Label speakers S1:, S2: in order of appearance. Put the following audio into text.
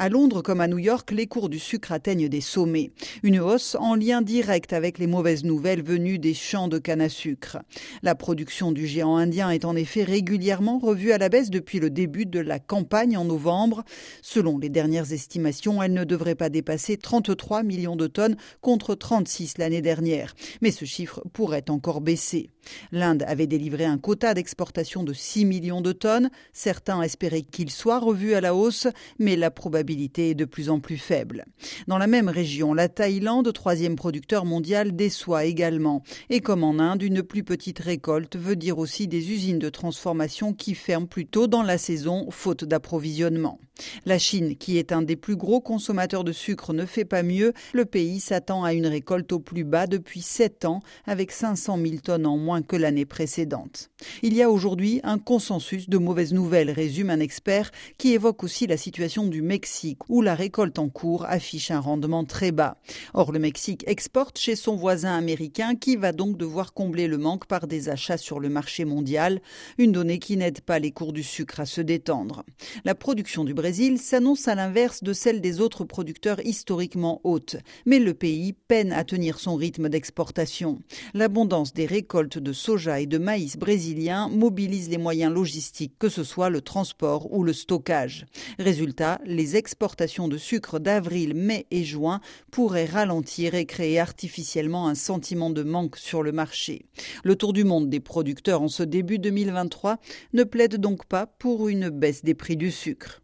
S1: À Londres comme à New York, les cours du sucre atteignent des sommets. Une hausse en lien direct avec les mauvaises nouvelles venues des champs de canne à sucre. La production du géant indien est en effet régulièrement revue à la baisse depuis le début de la campagne en novembre. Selon les dernières estimations, elle ne devrait pas dépasser 33 millions de tonnes contre 36 l'année dernière. Mais ce chiffre pourrait encore baisser. L'Inde avait délivré un quota d'exportation de 6 millions de tonnes. Certains espéraient qu'il soit revu à la hausse, mais la probabilité est de plus en plus faible. Dans la même région, la Thaïlande, troisième producteur mondial, déçoit également. Et comme en Inde, une plus petite récolte veut dire aussi des usines de transformation qui ferment plus tôt dans la saison, faute d'approvisionnement. La Chine, qui est un des plus gros consommateurs de sucre, ne fait pas mieux. Le pays s'attend à une récolte au plus bas depuis 7 ans, avec 500 000 tonnes en moins que l'année précédente. Il y a aujourd'hui un consensus de mauvaises nouvelles, résume un expert qui évoque aussi la situation du Mexique, où la récolte en cours affiche un rendement très bas. Or, le Mexique exporte chez son voisin américain, qui va donc devoir combler le manque par des achats sur le marché mondial, une donnée qui n'aide pas les cours du sucre à se détendre. La production du Brésil s'annonce à l'inverse de celle des autres producteurs historiquement hautes, mais le pays peine à tenir son rythme d'exportation. L'abondance des récoltes de soja et de maïs brésiliens mobilise les moyens logistiques, que ce soit le transport ou le stockage. Résultat, les exportations de sucre d'avril, mai et juin pourraient ralentir et créer artificiellement un sentiment de manque sur le marché. Le tour du monde des producteurs en ce début 2023 ne plaide donc pas pour une baisse des prix du sucre.